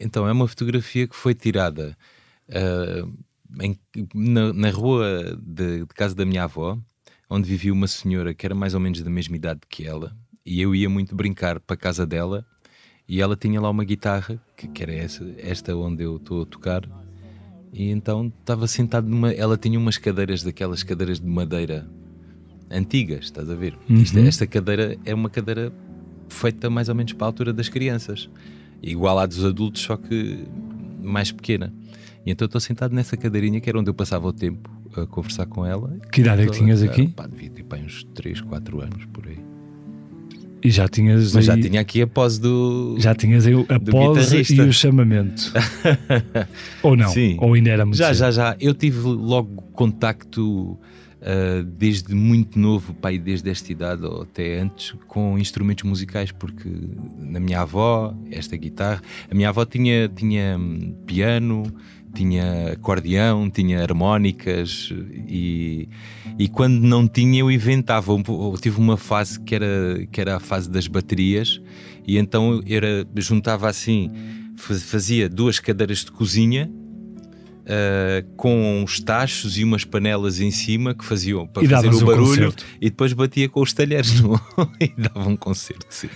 Então, é uma fotografia que foi tirada uh, em, na, na, rua de, de, casa da minha avó, onde vivia uma senhora que era mais ou menos da mesma idade que ela, e eu ia muito brincar para a casa dela, e ela tinha lá uma guitarra, que, que era essa, esta onde eu estou a tocar, e então estava sentado numa. Ela tinha umas cadeiras daquelas cadeiras de madeira antigas, estás a ver? Uhum. Esta, esta cadeira é uma cadeira feita mais ou menos para a altura das crianças, igual à dos adultos, só que mais pequena. E então estou sentado nessa cadeirinha que era onde eu passava o tempo a conversar com ela. Que idade é que tinhas aqui? Pá, devia ter pá, uns 3, 4 anos por aí. E já tinhas. Mas aí... já tinha aqui a pose do. Já tinhas aí a pose e o chamamento. ou não? Sim. Ou ainda era muito Já, cedo. já, já. Eu tive logo contacto uh, desde muito novo, pai, desde esta idade ou até antes, com instrumentos musicais, porque na minha avó, esta guitarra, a minha avó tinha, tinha hum, piano, tinha acordeão, tinha harmónicas e, e quando não tinha eu inventava. Eu tive uma fase que era, que era a fase das baterias e então era, juntava assim, fazia duas cadeiras de cozinha Uh, com uns tachos e umas panelas em cima que faziam para e fazer o barulho um e depois batia com os talheres no... e dava um concerto. Sim.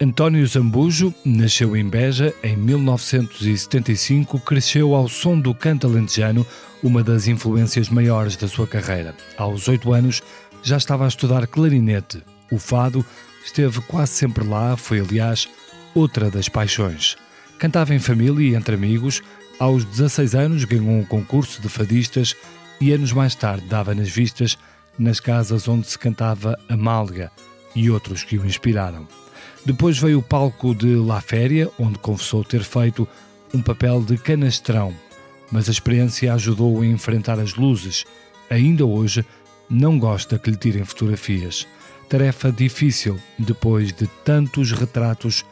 António Zambujo nasceu em Beja em 1975, cresceu ao som do canto alentejano, uma das influências maiores da sua carreira. Aos oito anos já estava a estudar clarinete. O fado esteve quase sempre lá, foi aliás outra das paixões. Cantava em família e entre amigos, aos 16 anos ganhou um concurso de fadistas e anos mais tarde dava nas vistas nas casas onde se cantava a malga e outros que o inspiraram. Depois veio o palco de La Féria, onde confessou ter feito um papel de canastrão, mas a experiência ajudou a enfrentar as luzes. Ainda hoje não gosta que lhe tirem fotografias. Tarefa difícil depois de tantos retratos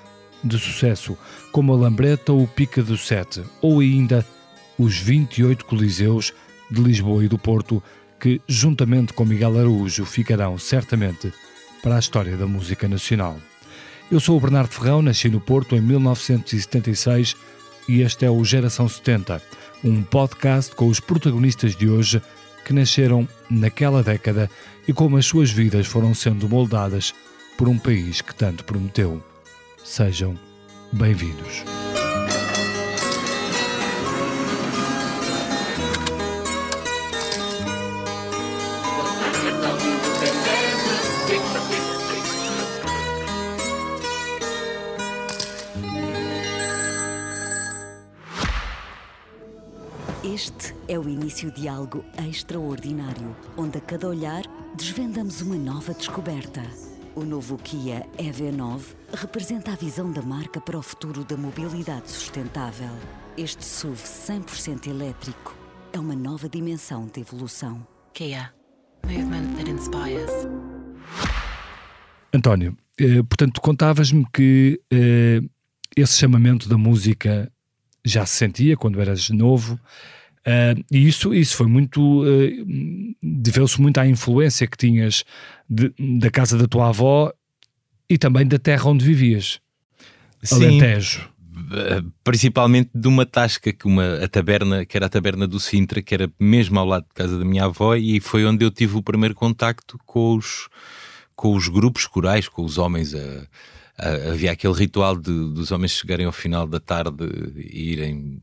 de sucesso, como a Lambreta ou o Pica do Sete, ou ainda os 28 Coliseus de Lisboa e do Porto, que, juntamente com Miguel Araújo, ficarão certamente para a história da música nacional. Eu sou o Bernardo Ferrão, nasci no Porto em 1976 e este é o Geração 70, um podcast com os protagonistas de hoje que nasceram naquela década e como as suas vidas foram sendo moldadas por um país que tanto prometeu. Sejam bem-vindos. Este é o início de algo extraordinário, onde a cada olhar desvendamos uma nova descoberta. O novo Kia EV9 representa a visão da marca para o futuro da mobilidade sustentável. Este SUV 100% elétrico é uma nova dimensão de evolução. Kia. Movement that inspires. António, eh, portanto, contavas-me que eh, esse chamamento da música já se sentia quando eras novo. Uh, e isso, isso foi muito. Uh, deveu-se muito à influência que tinhas de, da casa da tua avó e também da terra onde vivias. Sim, Alentejo. Principalmente de uma tasca que uma a taberna, que era a taberna do Sintra, que era mesmo ao lado de casa da minha avó, e foi onde eu tive o primeiro contacto com os, com os grupos corais, com os homens. A, a, havia aquele ritual de, dos homens chegarem ao final da tarde e irem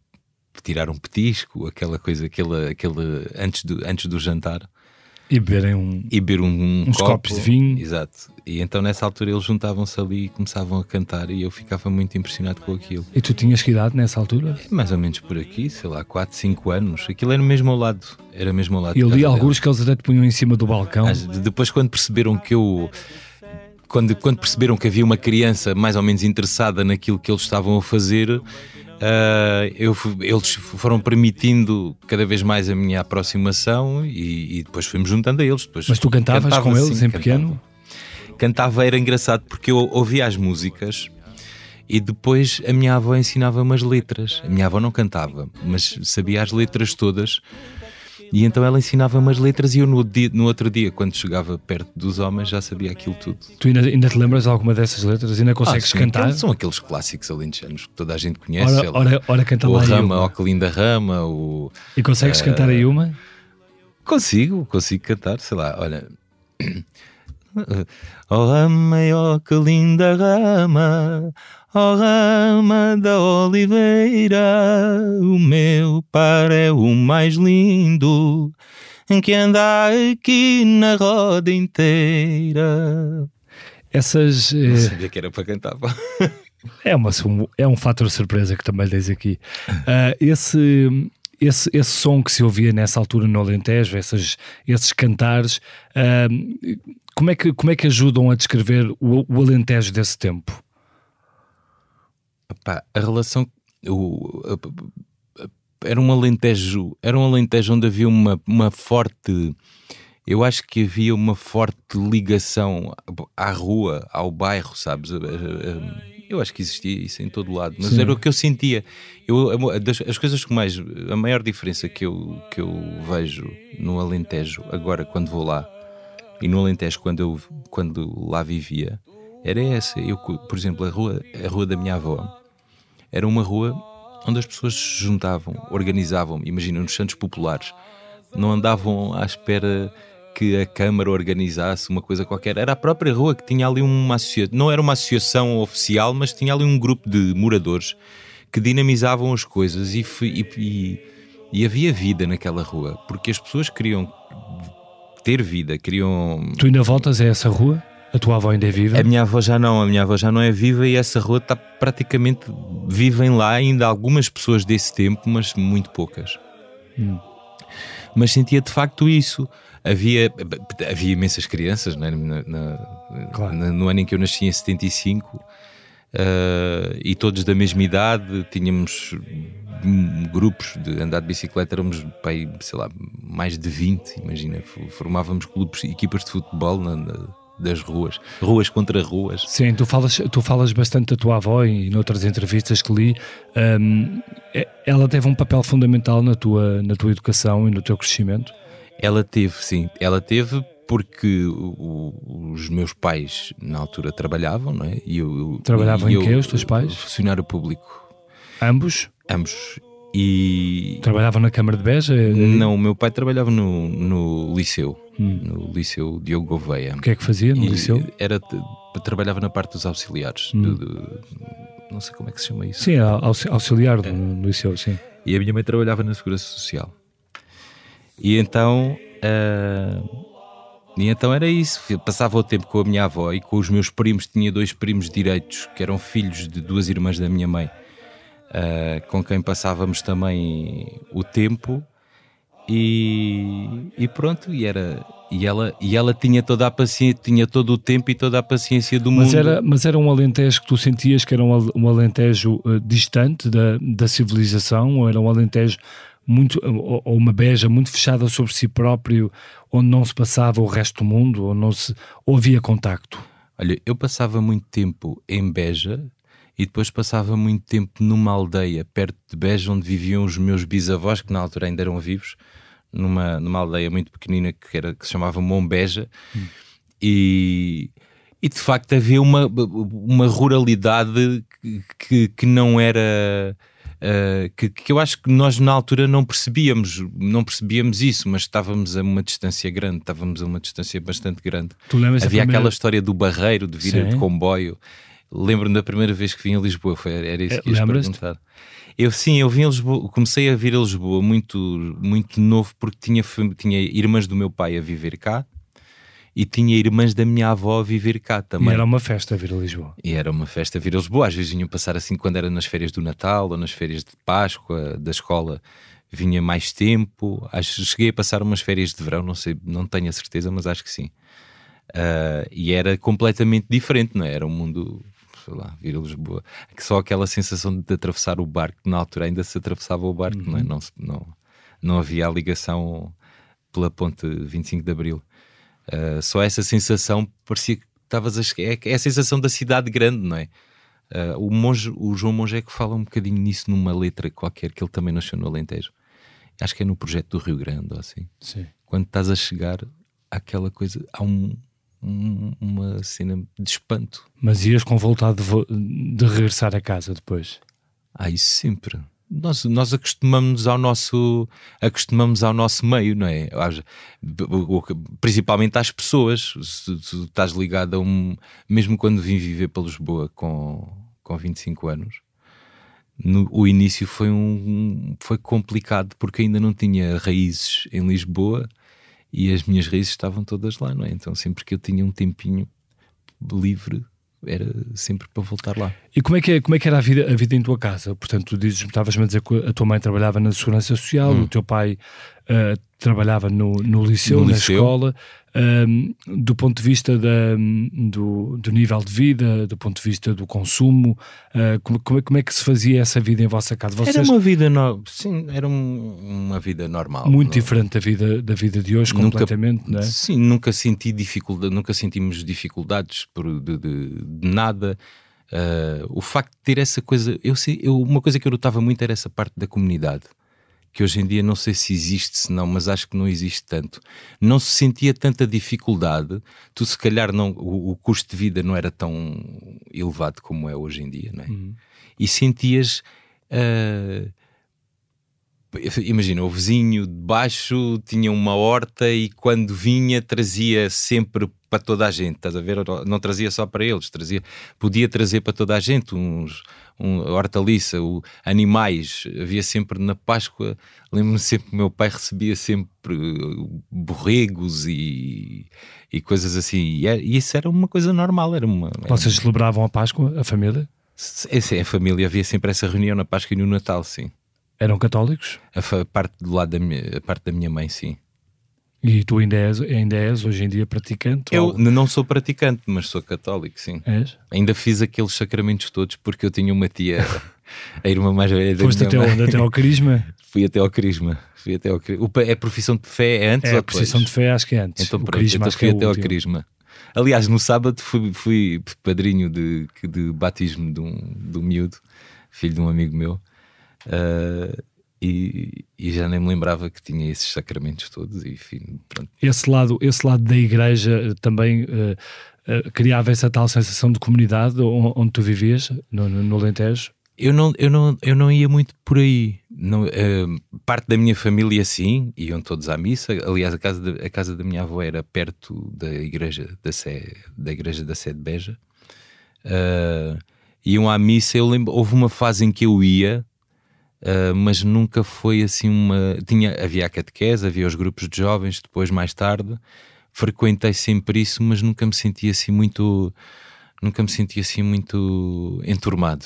tirar um petisco, aquela coisa, aquele, aquele antes, do, antes do jantar. E beberem um, e beber um, um uns copo, copos de vinho. Exato. E então nessa altura eles juntavam-se ali e começavam a cantar e eu ficava muito impressionado com aquilo. E tu tinhas que idade nessa altura? É mais ou menos por aqui, sei lá, 4, 5 anos. Aquilo era mesmo ao lado. Era mesmo ao lado. E eu li alguns que eles até te punham em cima do balcão. Mas depois quando perceberam que eu quando, quando perceberam que havia uma criança mais ou menos interessada naquilo que eles estavam a fazer, Uh, eu, eles foram permitindo cada vez mais a minha aproximação e, e depois fomos juntando a eles. Depois Mas tu cantavas cantava, com eles sim, em pequeno? Cantava. era engraçado porque eu ouvia as músicas e depois a minha avó ensinava umas letras. A minha avó não cantava, mas sabia as letras todas. E então ela ensinava umas letras e eu no, dia, no outro dia, quando chegava perto dos homens, já sabia aquilo tudo. Tu ainda, ainda te lembras de alguma dessas letras? Ainda consegues Ah, sim, cantar? aqueles São aqueles clássicos alentejanos que toda a gente conhece. Ora, ora, ora canta o lá Rama, ó que linda Rama, o... E consegues cantar aí uma? Consigo, consigo cantar, sei lá, olha. Oh rama, oh que linda rama, oh rama da oliveira, o meu par é o mais lindo, que anda aqui na roda inteira. Essas. Não eh, sabia que era para cantar. pá. É, uma, é um fator surpresa que também tens aqui. Ah, esse, esse, esse som que se ouvia nessa altura no Alentejo, essas, esses cantares, ah, como, é que, como é que ajudam a descrever o, o Alentejo desse tempo? Pá, a relação. O, a- a- era um alentejo. Era um alentejo onde havia uma, uma forte. Eu acho que havia uma forte ligação à rua, ao bairro, sabes? Eu acho que existia isso em todo lado, mas Sim. era o que eu sentia. Eu, a- das- as coisas que mais. A maior diferença que eu, que eu vejo no Alentejo, agora quando vou lá, e no Alentejo quando eu quando lá vivia, era essa. Eu, por exemplo, a rua, a rua da minha avó era uma rua onde as pessoas se juntavam, organizavam, imagina, nos Santos Populares, não andavam à espera que a Câmara organizasse uma coisa qualquer, era a própria rua que tinha ali uma associação, não era uma associação oficial, mas tinha ali um grupo de moradores que dinamizavam as coisas e, e- e- e havia vida naquela rua, porque as pessoas queriam ter vida, queriam Tu ainda voltas a essa rua? A tua avó ainda é viva? a minha avó já não, a minha avó já não é viva e essa rua está praticamente. Vivem lá ainda algumas pessoas desse tempo, mas muito poucas. Mas sentia de facto isso. Havia, havia imensas crianças né, na- na- Claro. na- no ano em que eu nasci, em 75, eh, e todos da mesma idade. Tínhamos hum, grupos de andar de bicicleta, éramos, pá, aí, sei lá, mais de 20, imagina. Formávamos clubes, equipas de futebol na- na- das ruas, ruas contra ruas. Sim, tu falas, tu falas bastante da tua avó e noutras entrevistas que li. é- ela teve um papel fundamental na tua, na tua educação e no teu crescimento. Ela teve, sim, ela teve porque o- os meus pais na altura trabalhavam, não é? E eu, Trabalhavam e em eu- quê, os teus pais? Funcionário público, Ambos ambos. E trabalhavam na Câmara de Beja? não, o meu pai trabalhava no, no liceu, Hum. no liceu Diogo Gouveia. O que é que fazia no E liceu? Era, trabalhava na parte dos auxiliares, Hum. do- do- não sei como é que se chama isso. Sim, aux- auxiliar no, no liceu, sim. E a minha mãe trabalhava na Segurança Social. E então. ah, e então era isso. Eu Passava o tempo com a minha avó e com os meus primos. Tinha dois primos direitos que eram filhos de duas irmãs da minha mãe, ah, com quem passávamos também o tempo. E, e pronto, e era. E ela, e ela tinha toda a paciência, tinha todo o tempo e toda a paciência do Mas mundo. era, mas era um alentejo que tu sentias que era um, um alentejo eh, distante da, da civilização ou era um alentejo muito, ou, uma beja muito fechada sobre si próprio onde não se passava o resto do mundo ou não se ou havia contacto? Olha, eu passava muito tempo em Beja e depois passava muito tempo numa aldeia perto de Beja onde viviam os meus bisavós, que na altura ainda eram vivos, numa, numa aldeia muito pequenina que, era, que se chamava Mombeja. E, e de facto havia uma, uma ruralidade que, que não era. Uh, que, que eu acho que nós na altura não percebíamos, não percebíamos isso, mas estávamos a uma distância grande, estávamos a uma distância bastante grande. Havia primeira- aquela história do barreiro, de vir Sim. de comboio. Lembro-me da primeira vez que vim a Lisboa, foi, era isso Eh, que ias perguntar. Eu sim, eu vim a Lisboa, comecei a vir a Lisboa muito, muito novo porque tinha, tinha irmãs do meu pai a viver cá e tinha irmãs da minha avó a viver cá E também. era uma festa vir a Lisboa. E era uma festa vir a Lisboa. Às vezes vinham passar assim quando era nas férias do Natal ou nas férias de Páscoa, da escola, vinha mais tempo. Acho cheguei a passar umas férias de verão, não sei, não tenho a certeza, mas acho que sim. Ah, e era completamente diferente, não é? Era um mundo, sei lá, vir a Lisboa. Que Só aquela sensação de atravessar o barco, na altura ainda se atravessava o barco, não é? Não, não, não havia a ligação pela ponte 25 de Abril. Uh, só essa sensação parecia que estavas a. É, é a sensação da cidade grande, não é? Uh, o, monge, o João Monge é que fala um bocadinho nisso numa letra qualquer, que ele também nasceu no Alentejo. acho que é no projeto do Rio Grande ou assim. Sim. Quando estás a chegar àquela coisa, há um, um- uma cena de espanto. Mas ias com vontade de, de regressar a casa depois. Há isso sempre. Nós, nós acostumamos ao nosso acostumamos ao nosso meio, não é? Principalmente às pessoas. Se, se estás ligado a um. Mesmo quando vim viver para Lisboa com, com 25 anos, no, o início foi, um, foi complicado porque ainda não tinha raízes em Lisboa e as minhas raízes estavam todas lá, não é? Então sempre que eu tinha um tempinho livre era sempre para voltar lá. E como é que, é, como é que era a vida, a vida em tua casa? Portanto, tu dizes, estavas-me a dizer que a tua mãe trabalhava na Segurança Social, Hum. o teu pai ah, trabalhava no, no liceu, No na liceu. escola. Ahm, do ponto de vista da, do, do nível de vida, do ponto de vista do consumo, ah, como, como, é, como é que se fazia essa vida em vossa casa? Vocês, Era uma vida no... sim, era um- uma vida normal. muito não- diferente da vida, da vida de hoje, Nunca- completamente, não é? Sim, nunca senti dificuldade, nunca sentimos dificuldades por, de, de- de nada. Ah, o facto de ter essa coisa, eu, sei- eu- uma coisa que eu notava muito era essa parte da comunidade, que hoje em dia não sei se existe, se não, mas acho que não existe tanto. Não se sentia tanta dificuldade, tu se calhar não, o, o custo de vida não era tão elevado como é hoje em dia, não é? E sentias. ah, Imagina, o vizinho de baixo tinha uma horta e quando vinha trazia sempre para toda a gente, estás a ver? Não trazia só para eles, trazia, podia trazer para toda a gente uns um, hortaliça, o, animais. Havia sempre na Páscoa, lembro-me sempre que o meu pai recebia sempre uh, borregos e, e coisas assim. E, é- e isso era uma coisa normal, era uma. era Vocês celebravam a Páscoa, a família? é a família, havia sempre essa reunião na Páscoa e no Natal, sim. Eram católicos? A, parte do lado da minha, parte da minha mãe, sim. E tu ainda és, ainda és hoje em dia praticante? Eu ou não sou praticante, mas sou católico, sim. És? Ainda fiz aqueles sacramentos todos porque eu tinha uma tia, a irmã mais velha da Foste minha até mãe. onde? Até ao Crisma? Fui até ao Crisma. Fui até ao Crisma. O É profissão de fé, é antes É ou a depois? posição de fé, acho que é antes. Então pronto, Crisma, então fui é até ao último. Crisma. Aliás, no sábado fui, fui padrinho de, de batismo de um, de um miúdo, filho de um amigo meu, ah, e, e já nem me lembrava que tinha esses sacramentos todos. E enfim, pronto. Esse lado, esse lado da igreja eh, também eh, eh, criava essa tal sensação de comunidade onde tu vivias, no, no, no Alentejo? Eu não, eu, não, eu não ia muito por aí. Não, eh, parte da minha família, sim, iam todos à missa. Aliás, a casa, da- a casa da minha avó era perto da igreja da Sé, da igreja da Sé de Beja. Eh, iam à missa. Eu lembro, houve uma fase em que eu ia, eh, mas nunca foi assim uma. Tinha, havia a catequese, havia os grupos de jovens, depois, mais tarde, frequentei sempre isso, mas nunca me senti assim muito. Nunca me senti assim muito enturmado.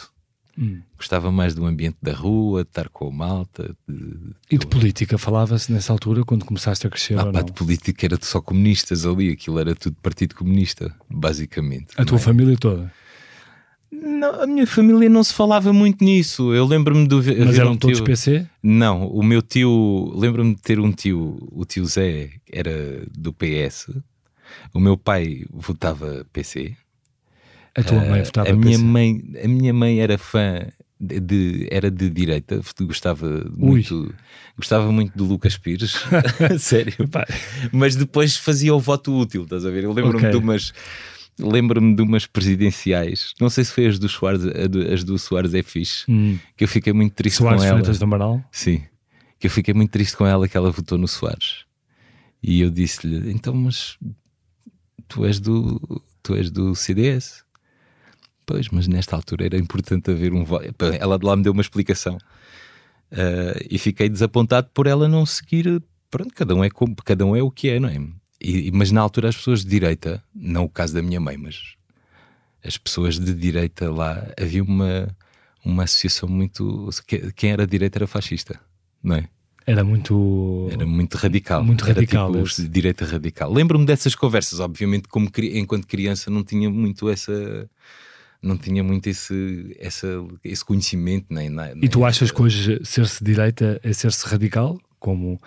Gostava mais do ambiente da rua, de estar com a malta. De... E de política falava-se nessa altura, quando começaste a crescer Ah, pá, de política era só comunistas ali, aquilo era tudo Partido Comunista, basicamente. A tua é? família toda? Não, a minha família não se falava muito nisso. Eu lembro-me do. Mas eram um todos tio- PC? Não, o meu tio, lembro-me de ter um tio, o tio Zé era do PS, o meu pai votava PC, A tua mãe Eh, votava a minha PC? mãe a minha mãe era fã de, de- era de direita gostava muito gostava muito do Lucas Pires sério mas depois fazia o voto útil estás a ver eu lembro-me Ok. de umas lembro-me de umas presidenciais não sei se foi as do Soares as do Soares é fixe hum, que eu fiquei muito triste Soares com ela Freitas do Amaral? sim que eu fiquei muito triste com ela que ela votou no Soares e eu disse-lhe então mas tu és do tu és do CDS Pois, mas nesta altura era importante haver um voto. Ela de lá me deu uma explicação. Ah, e fiquei desapontado por ela não seguir. Pronto, cada um é, como, cada um é o que é, não é? E- mas na altura as pessoas de direita, não o caso da minha mãe, mas as pessoas de direita lá, havia uma, uma associação muito. que- Quem era de direita era fascista, não é? Era muito. Era muito radical. Muito Era radical, tipo esse. direita radical. Lembro-me dessas conversas, obviamente, como enquanto criança não tinha muito essa. Não tinha muito esse, essa, esse conhecimento, nem, nem E tu achas que hoje ser-se direita é ser-se radical? Como,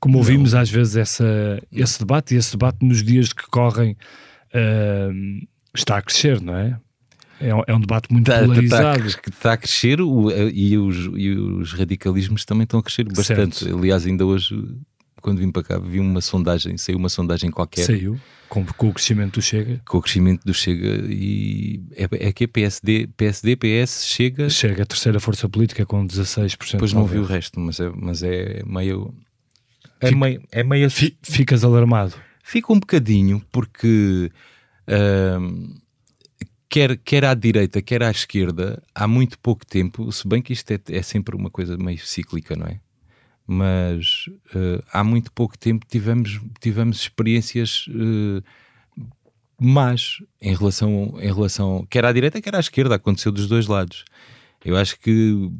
como ouvimos às vezes essa, esse debate, e esse debate nos dias que correm ah, está a crescer, não é? É, é um debate muito Está, polarizado. está, está a crescer o- e, os, e os radicalismos também estão a crescer bastante. Certo. Aliás, ainda hoje, quando vim para cá, vi uma sondagem, saiu uma sondagem qualquer Saiu, com, com o crescimento do Chega. com o crescimento do Chega e é, é que é PSD, PSD, PS, Chega, Chega a terceira força política com 16%. depois não vi o resto, mas é, mas é meio. É Fica- meio, é meio Fi- Ficas alarmado. Fica um bocadinho, porque ahm, quer, quer à direita, quer à esquerda, há muito pouco tempo, se bem que isto é, é sempre uma coisa meio cíclica, não é? Mas eh, há muito pouco tempo tivemos, tivemos experiências más em relação, em relação, quer à direita, quer à esquerda, aconteceu dos dois lados. Eu acho que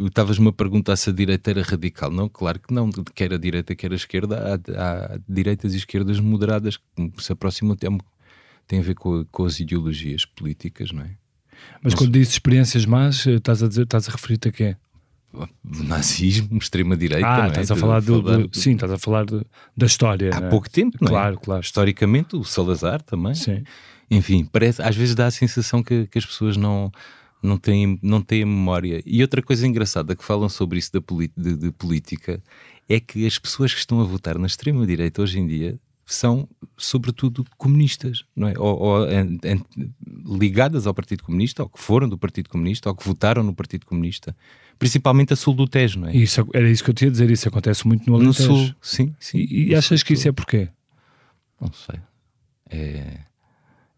estavas-me a perguntar se a direita era radical. Não, claro que não. Quer a direita, quer a esquerda. Há, há direitas e esquerdas moderadas que se aproximam, tem, tem a ver com, com as ideologias políticas, não é? Mas Mas- quando dizes experiências más, eh, estás a, dizer, estás a referir-te a quê? Nazismo, extrema-direita. ah, é? estás a falar, do, falar do- Sim, estás a falar de- da história. Há é? pouco tempo, não é? Claro, claro. Historicamente, o Salazar também. Sim. Enfim, parece, às vezes dá a sensação que, que as pessoas não, não, têm, não têm a memória. E outra coisa engraçada que falam sobre isso da de, de política é que as pessoas que estão a votar na extrema-direita hoje em dia são, sobretudo, comunistas, não é? Ou, ou, en- en- ligadas ao Partido Comunista, ou que foram do Partido Comunista, ou que votaram no Partido Comunista. Principalmente a sul do Tejo, não é? Isso, era isso que eu te ia dizer, isso acontece muito no no sul, sim, sim. E, e achas sul que isso é porquê? Não sei. É,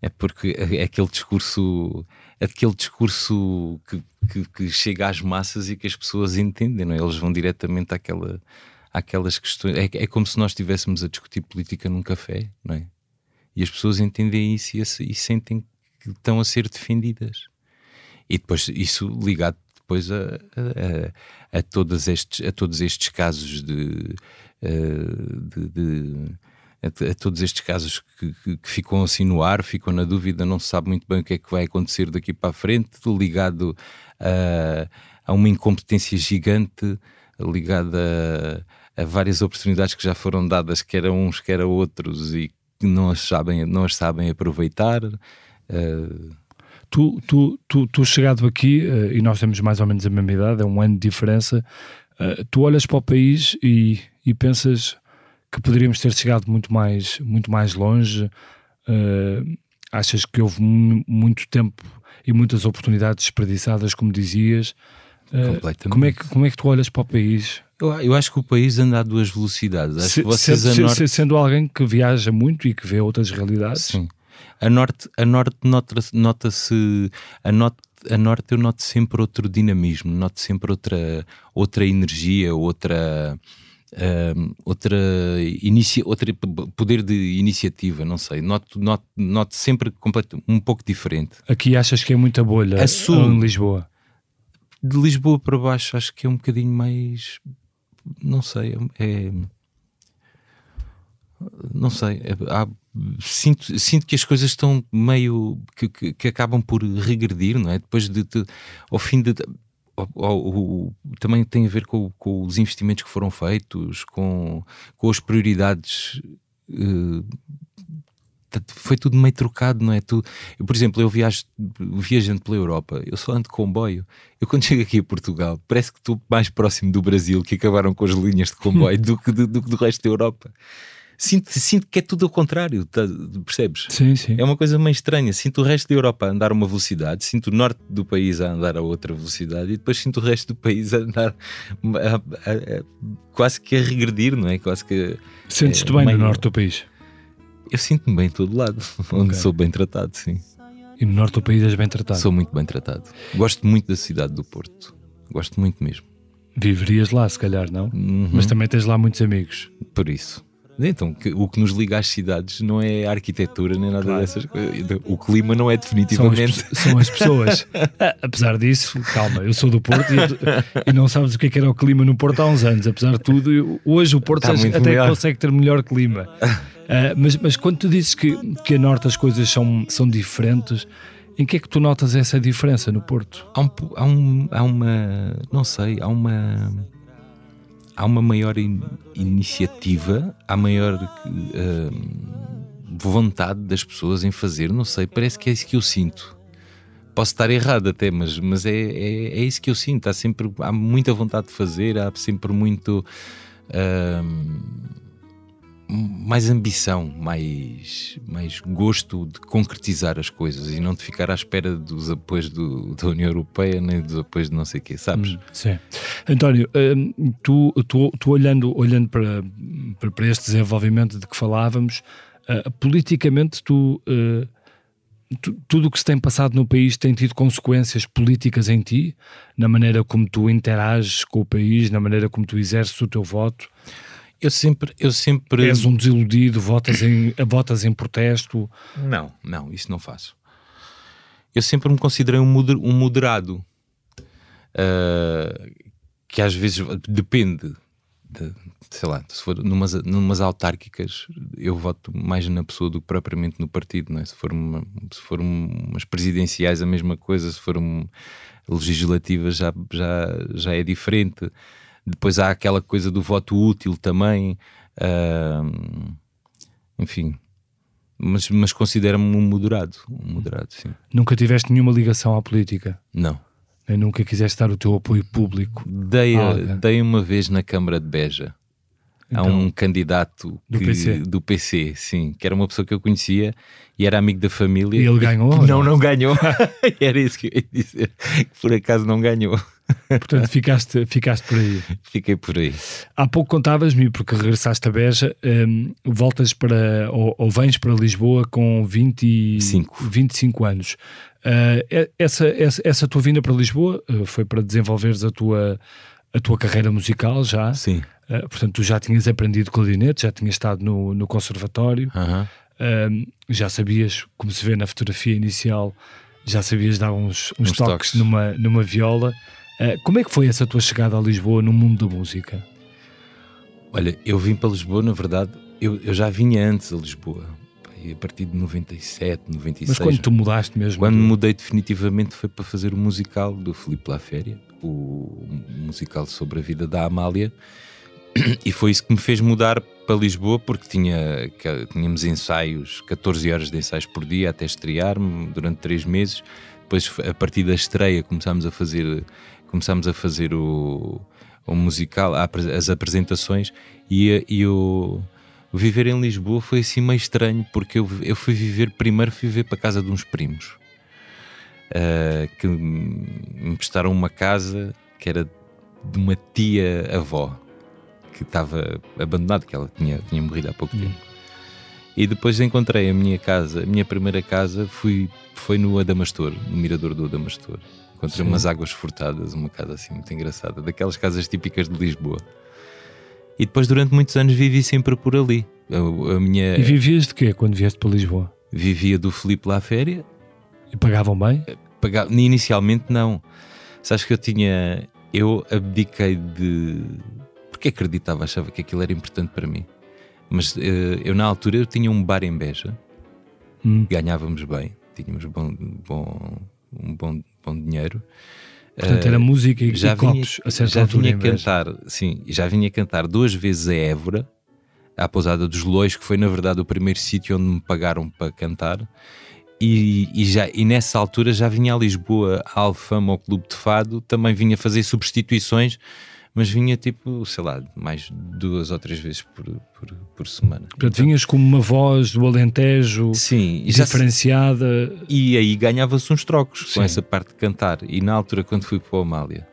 é porque é é aquele discurso, é aquele discurso que, que, que chega às massas e que as pessoas entendem, não é? Eles vão diretamente àquela, àquelas questões. É, é como se nós estivéssemos a discutir política num café, não é? E as pessoas entendem isso e, e sentem que estão a ser defendidas. E depois isso ligado depois a, a, a, a todos, estes, a todos estes casos de, eh, de- de- a, todos estes casos que, que- que ficam assim no ar, ficam na dúvida, não se sabe muito bem o que é que vai acontecer daqui para a frente, ligado a, a uma incompetência gigante, ligado a, a várias oportunidades que já foram dadas, quer a uns, quer a outros, e que não as sabem, não as sabem aproveitar. eh, Tu, tu, tu, tu chegado aqui, eh, e nós temos mais ou menos a mesma idade, é um ano de diferença, eh, tu olhas para o país e, e pensas que poderíamos ter chegado muito mais, muito mais longe, eh, achas que houve mu- muito tempo e muitas oportunidades desperdiçadas, como dizias. Eh, Completamente. como, é que, como é que tu olhas para o país? eu, eu acho que o país anda a duas velocidades. Acho Se- que vocês se- a se- norte, se- sendo alguém que viaja muito e que vê outras realidades, Sim. A norte, a norte nota-se, nota-se a, norte, a norte eu noto sempre outro dinamismo, noto sempre outra, outra energia, outra, ahm, outra, inicia, outra poder de iniciativa, não sei. Noto, noto, noto sempre completo, um pouco diferente. aqui achas que é muita bolha A sul. em Lisboa. De Lisboa para baixo acho que é um bocadinho mais não sei, é não sei, é- há- sinto, sinto que as coisas estão meio que, que, que acabam por regredir, não é? Depois de, de- ao fim de o- também tem a ver com, com os investimentos que foram feitos, com, com as prioridades. tá- foi tudo meio trocado, não é? Tu, eu, por exemplo, eu viajo viajando pela Europa, eu só ando de comboio. Eu quando chego aqui a Portugal, parece que estou mais próximo do Brasil, que acabaram com as linhas de comboio, do que do, do que do resto da Europa. Sinto, sinto que é tudo ao contrário, tá- percebes? Sim, sim. É uma coisa meio estranha. Sinto o resto da Europa a andar a uma velocidade, sinto o norte do país a andar a outra velocidade e depois sinto o resto do país a andar a- a- a- quase que a regredir, não é? Quase que. Sentes-te é, bem meio- no norte do país. Eu sinto-me bem em todo lado, onde Ok. sou bem tratado, sim. E no norte do país és bem tratado. Sou muito bem tratado. Gosto muito da cidade do Porto. Gosto muito mesmo. Viverias lá, se calhar, não? Uhum. Mas também tens lá muitos amigos. Por isso. Então, que- o que nos liga às cidades não é a arquitetura nem nada Claro. dessas coisas. O clima não é São as, definitivamente. são as pessoas. Ah, apesar disso, calma, eu sou do Porto e, e não sabes o que, é que era o clima no Porto há uns anos. Apesar de tudo, eu- hoje o Porto acho- muito até melhor. consegue ter melhor clima. Ah, mas, mas quando tu dizes que, que a Norte as coisas são, são diferentes, em que é que tu notas essa diferença no Porto? há, um, há, um, há uma. Não sei, há uma. Há uma maior in- iniciativa, há maior hum, vontade das pessoas em fazer, não sei, parece que é isso que eu sinto. posso estar errado até, mas, mas é, é, é isso que eu sinto. Há sempre há muita vontade de fazer, há sempre muito. hum, mais ambição, mais, mais gosto de concretizar as coisas e não de ficar à espera dos apoios do, da União Europeia nem dos apoios de não sei o quê, sabes? Hum, sim. António, hum, tu, tu, tu olhando, olhando para, para, este desenvolvimento de que falávamos, uh, politicamente tu, uh, tu, tudo o que se tem passado no país tem tido consequências políticas em ti, na maneira como tu interages com o país, na maneira como tu exerces o teu voto? Eu sempre, eu sempre. És um desiludido, votas em, votas em protesto? Não, não, isso não faço. Eu sempre me considerei um, moder, moderado. Uh, que às vezes depende, de, sei lá, se for numas, numas autárquicas, eu voto mais na pessoa do que propriamente no partido, não é? Se for, uma, se for umas presidenciais, a mesma coisa, se for um, legislativas, já, já, já é diferente. Depois há aquela coisa do voto útil também. Uh, enfim. Mas, mas considero-me um moderado. Um moderado, sim. Nunca tiveste nenhuma ligação à política? Não. Nem nunca quiseste dar o teu apoio público? Dei, okay. dei uma vez na Câmara de Beja. Então, a um candidato do, que, PC. do PC, sim, que era uma pessoa que eu conhecia e era amigo da família. E ele ganhou? Não, não, não ganhou. era isso que eu ia dizer, por acaso não ganhou. Portanto, ficaste, ficaste por aí. Fiquei por aí. Há pouco contavas-me, porque regressaste a Beja, um, voltas para, ou, ou, vens para Lisboa com 25, 25 anos. Uh, essa, essa, essa tua vinda para Lisboa uh, foi para desenvolveres a tua, a tua carreira musical já? Sim. Uh, portanto, tu já tinhas aprendido clarinete, já tinhas estado no, no conservatório, -huh. já sabias, como se vê na fotografia inicial, já sabias dar uns, uns, uns toques, toques, Numa, numa viola. Uh, como é que foi essa tua chegada a Lisboa no mundo da música? Olha, eu vim para Lisboa, na verdade, eu, eu já vinha antes a Lisboa, a partir de 97, 96. Mas quando tu mudaste mesmo? Quando mudei definitivamente foi para fazer o musical do Filipe La Féria, o musical sobre a vida da Amália, e foi isso que me fez mudar para Lisboa, porque tinha, tínhamos ensaios, 14 horas de ensaios por dia até estrear-me durante 3 meses. Depois, a partir da estreia, começámos a fazer começámos a fazer o, o musical, as apresentações e, e o, o, viver em Lisboa foi assim meio estranho porque eu, eu fui viver, primeiro fui viver para a casa de uns primos uh, que me emprestaram uma casa que era de uma tia-avó que estava abandonada, que ela tinha, tinha morrido há pouco Hum. tempo. E depois encontrei a minha casa, a minha primeira casa fui, foi no Adamastor, no Mirador do Adamastor. Encontrei Sim. umas águas furtadas, uma casa assim muito engraçada, daquelas casas típicas de Lisboa. E depois, durante muitos anos, vivi sempre por ali. A, a minha E vivias de quê quando vieste para Lisboa? vivia do Filipe La Féria. E pagavam bem? Pagava, inicialmente, não. Sabes que eu tinha. Eu abdiquei de. Porque acreditava, achava que aquilo era importante para mim. Mas eh, eu, na altura, eu tinha um bar em Beja, Hum. ganhávamos bem, tínhamos bom, bom, um bom, bom dinheiro. Portanto, Eh, era música e, já e vinha, copos a certa já altura vinha cantar, sim, já vinha cantar duas vezes a Évora, à pousada dos Lois, que foi na verdade o primeiro sítio onde me pagaram para cantar. E, e já, e nessa altura já vinha a Lisboa, a Alfama, ao Clube de Fado, também vinha fazer substituições, mas vinha tipo, sei lá, mais duas ou três vezes por, por, por semana. Portanto, vinhas com uma voz do Alentejo Sim, e se- diferenciada. e aí ganhava-se uns trocos Sim. com essa parte de cantar. E na altura, quando fui para o Amália,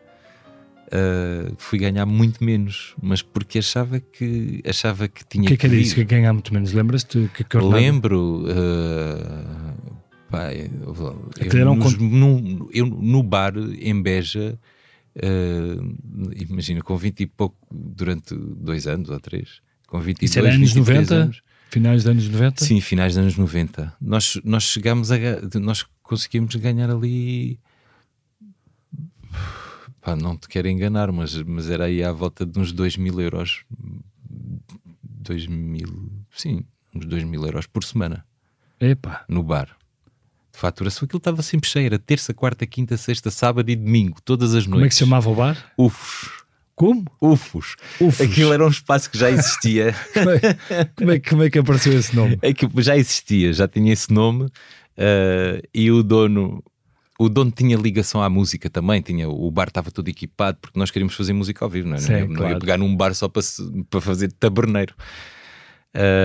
ah, fui ganhar muito menos, mas porque achava que achava que tinha O que é que era isso? Que ganhar muito menos? Lembras-te? Que, que? Lembro, ah, pá, eu, eu nos- no, eu no bar em Beja, ah, imagina, com 20 e pouco, durante dois anos ou três, com 22, Isso era anos 23 90? anos. Finais dos anos 90? Sim, finais dos anos 90. Nós, nós chegámos a. Nós conseguimos ganhar ali. Pá, não te quero enganar, mas, mas era aí à volta de uns 2 mil euros. 2 mil. Sim, uns 2 mil euros por semana Epá, no bar. De faturação, aquilo estava sempre cheio. Era terça, quarta, quinta, sexta, sábado e domingo, todas as noites. como é que se chamava o bar? Ufos. Como? Ufos. Ufos. Aquilo era um espaço que já existia. Como é, como é que- como é que apareceu esse nome? É que já existia, já tinha esse nome eh, e o dono, o dono tinha ligação à música também, tinha, o bar estava todo equipado, porque nós queríamos fazer música ao vivo, não, é? Sim, não, ia, não claro. ia pegar num bar só para, para fazer taberneiro.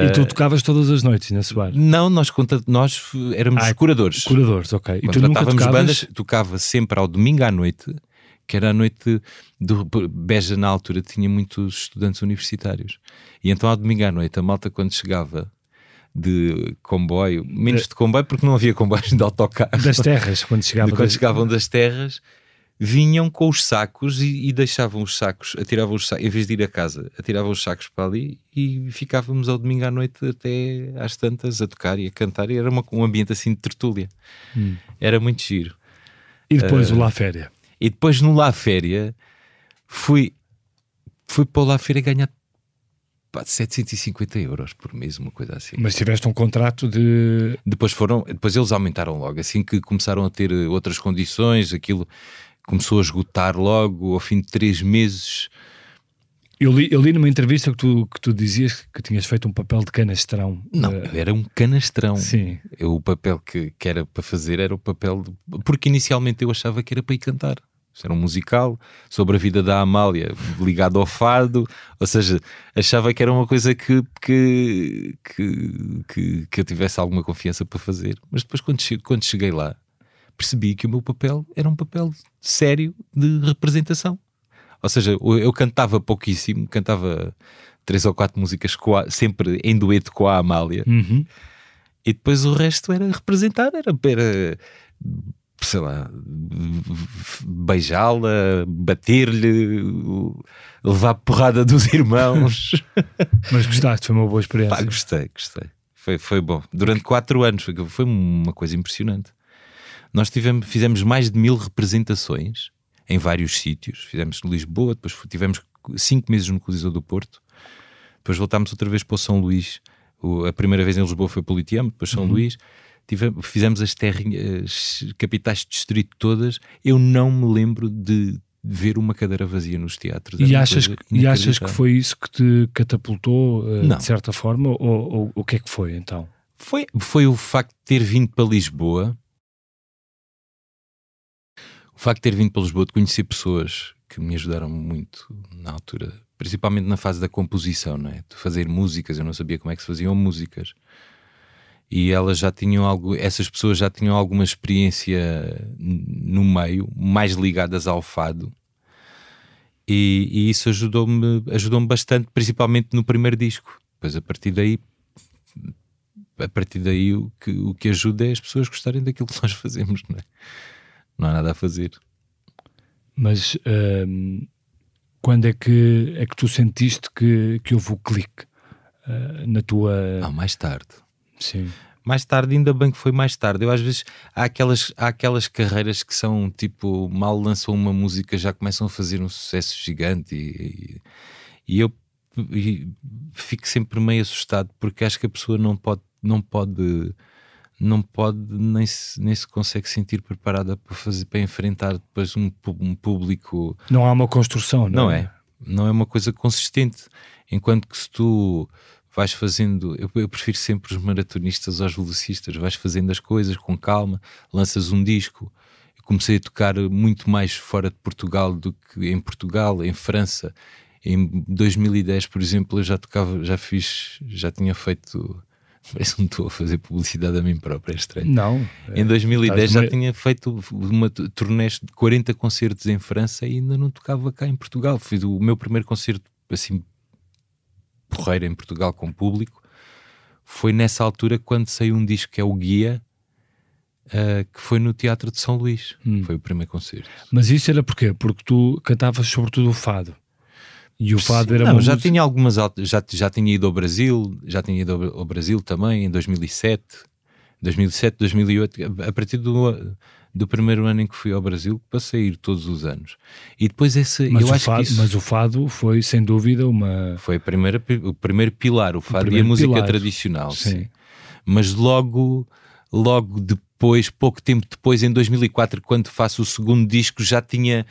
E tu tocavas todas as noites nesse bar? Não, nós, nós éramos Ah, curadores. Curadores, ok. E tu nunca tocavas... bandas, tocava sempre ao domingo à noite, que era a noite do Beja na altura tinha muitos estudantes universitários. E então ao domingo à noite, a malta quando chegava de comboio, menos de comboio porque não havia comboios de autocarro, Das terras, quando chegava... de quando das- chegavam das terras, vinham com os sacos e, e deixavam os sacos, atiravam os sacos, em vez de ir a casa, atiravam os sacos para ali e ficávamos ao domingo à noite até às tantas a tocar e a cantar. E era uma- um ambiente assim de tertúlia. Hum. Era muito giro. E depois o La Féria. E depois no La Féria fui, fui para o La Féria ganhar pá, 750 euros por mês, uma coisa assim. Mas tiveste um contrato de... Depois foram, depois eles aumentaram logo, assim que começaram a ter outras condições, aquilo começou a esgotar logo, ao fim de três meses. Eu li, eu li numa entrevista que tu, que tu dizias que tinhas feito um papel de canastrão. Não, eu era um canastrão. Sim. Eu, o papel que, que era para fazer era o papel. de- porque inicialmente eu achava que era para ir cantar. Isto era um musical sobre a vida da Amália, ligado ao fado, ou seja, achava que era uma coisa que, que, que, que, que eu tivesse alguma confiança para fazer. Mas depois, quando quando cheguei lá, percebi que o meu papel era um papel sério de representação. Ou seja, eu cantava pouquíssimo, cantava três ou quatro músicas a- sempre em dueto com a Amália. Uhum. E depois o resto era representar, era, era sei lá, beijá-la, bater-lhe, levar porrada dos irmãos. Mas gostaste, foi uma boa experiência. Pá, gostei, gostei. Foi, foi bom. Durante quatro anos foi, foi uma coisa impressionante. Nós tivemos, fizemos mais de mil representações em vários sítios. Fizemos em Lisboa, depois tivemos cinco meses no Coliseu do Porto, depois voltámos outra vez para o São Luís. O- a primeira vez em Lisboa foi Politiamo, depois São Luís. Tive- fizemos as, terrinhas, as capitais de distrito todas. Eu não me lembro de ver uma cadeira vazia nos teatros. E achas, que- e achas que foi isso que te catapultou eh, Não. de certa forma? Ou, ou o que é que foi então? Foi, foi o facto de ter vindo para Lisboa. O facto de ter vindo para Lisboa, de conhecer pessoas que me ajudaram muito na altura, principalmente na fase da composição, não é? De fazer músicas, eu não sabia como é que se faziam músicas. E elas já tinham algo, essas pessoas já tinham alguma experiência no meio, mais ligadas ao fado. E, e isso ajudou-me ajudou bastante, principalmente no primeiro disco. Depois, a partir daí, a partir daí o que, o que ajuda é as pessoas gostarem daquilo que nós fazemos, não é? Não há nada a fazer. Mas ehm, quando é que, é que tu sentiste que, que houve o clique eh, na tua. Ah, mais tarde. Sim. Mais tarde, ainda bem que foi mais tarde. Eu às vezes há aquelas, há aquelas carreiras que são tipo, mal lançam uma música, já começam a fazer um sucesso gigante e, e, e eu e fico sempre meio assustado porque acho que a pessoa não pode, não pode, não pode nem se, nem se consegue sentir preparada para fazer para enfrentar depois um, um público Não há uma construção, não, Não é? Não é uma coisa consistente. Enquanto que se tu vais fazendo, eu, eu prefiro sempre os maratonistas aos velocistas, vais fazendo as coisas com calma, lanças um disco. Eu comecei a tocar muito mais fora de Portugal do que em Portugal, em França. Em 2010, por exemplo, eu já tocava, já fiz, já tinha feito. Parece que não estou a fazer publicidade a mim próprio, é estranho. Não. Em 2010 estás já meio- tinha feito uma t- turnés de 40 concertos em França e ainda não tocava cá em Portugal. Fiz o meu primeiro concerto assim porreiro em Portugal com público. Foi nessa altura quando saiu um disco que é o Guia, ah, que foi no Teatro de São Luís. Hum. Foi o primeiro concerto. Mas isso era porquê? Porque tu cantavas sobretudo o fado. E o fado era não, já música- tinha algumas al- já, já tinha ido ao Brasil, já tinha ido ao Brasil também em 2007, 2007, 2008, a partir do, do primeiro ano em que fui ao Brasil, passei a ir todos os anos. E depois esse, mas, eu o acho fado, que isso mas o fado foi sem dúvida uma. foi a primeira, o primeiro pilar, o fado e a música pilar. tradicional, sim. Sim. Mas logo, logo depois, pouco tempo depois, em 2004, quando faço o segundo disco, já tinha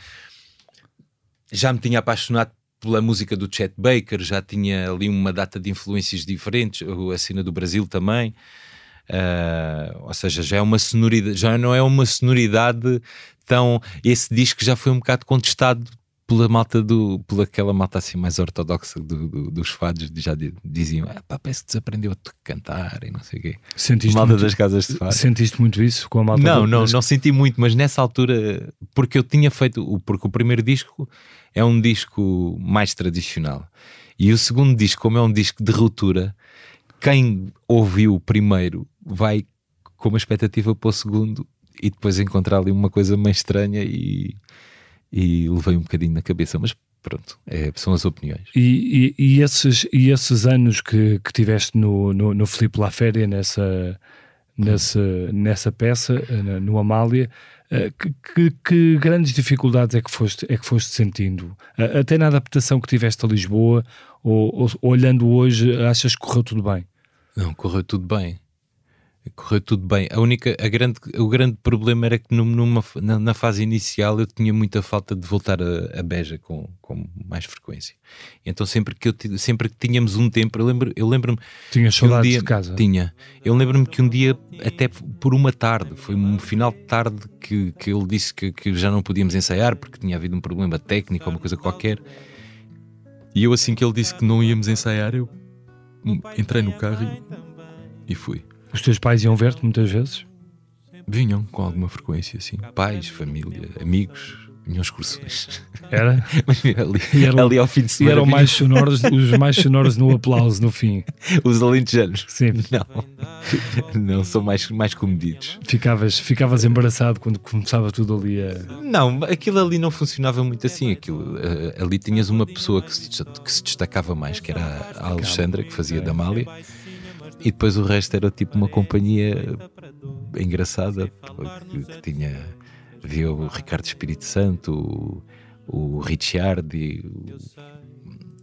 já me tinha apaixonado pela música do Chet Baker, já tinha ali uma data de influências diferentes, a cena do Brasil também. Uh, ou seja, já é uma sonoridade, já não é uma sonoridade tão. Esse disco já foi um bocado contestado pela malta do, pela aquela malta assim mais ortodoxa do, do, dos fados, já diziam, ah, pá, parece que desaprendeu a cantar e não sei o quê. Sentiste malta muito, das casas de fado. Sentiste muito isso com a malta? Não, do, não, das... não senti muito, mas nessa altura, porque eu tinha feito, porque o primeiro disco é um disco mais tradicional e o segundo disco, como é um disco de ruptura, quem ouviu o primeiro vai com uma expectativa para o segundo e depois encontrar ali uma coisa meio estranha e, e levei um bocadinho na cabeça, mas pronto, é, são as opiniões. E, e, e, esses, e esses anos que, que tiveste no, no, no Filipe La Féria, nessa, nessa, nessa peça, no Amália, eh, que, que, que, grandes dificuldades é que foste, é que foste sentindo? Até na adaptação que tiveste a Lisboa, ou, ou olhando hoje, achas que correu tudo bem? Não, correu tudo bem correu tudo bem. A única, a grande, o grande problema era que numa, na, na, fase inicial eu tinha muita falta de voltar a, a Beja com, com mais frequência. Então sempre que, eu, sempre que tínhamos um tempo, eu lembro-me. Eu lembro tinha saudades um dia, de casa? Tinha. Eu lembro-me que um dia, até por uma tarde, foi um final de tarde que, que ele disse que, que já não podíamos ensaiar porque tinha havido um problema técnico ou uma coisa qualquer. E eu, assim que ele disse que não íamos ensaiar, eu entrei no carro e, e fui. Os teus pais iam ver-te muitas vezes? Vinham com alguma frequência, sim. Pais, família, amigos, vinham excursões. Era? ali, eram, ali ao fim de semana. E eram mais sonoros, os mais sonoros no aplauso no fim. Os alentejanos? Sim. Não, não, são mais, mais comedidos. Ficavas, ficavas embaraçado quando começava tudo ali a. Não, aquilo ali não funcionava muito assim. Aquilo, uh, ali tinhas uma pessoa que se, que se destacava mais, que era a Alexandra, que fazia da Mália e depois o resto era tipo uma companhia engraçada que, que tinha havia o Ricardo Espírito Santo, o, o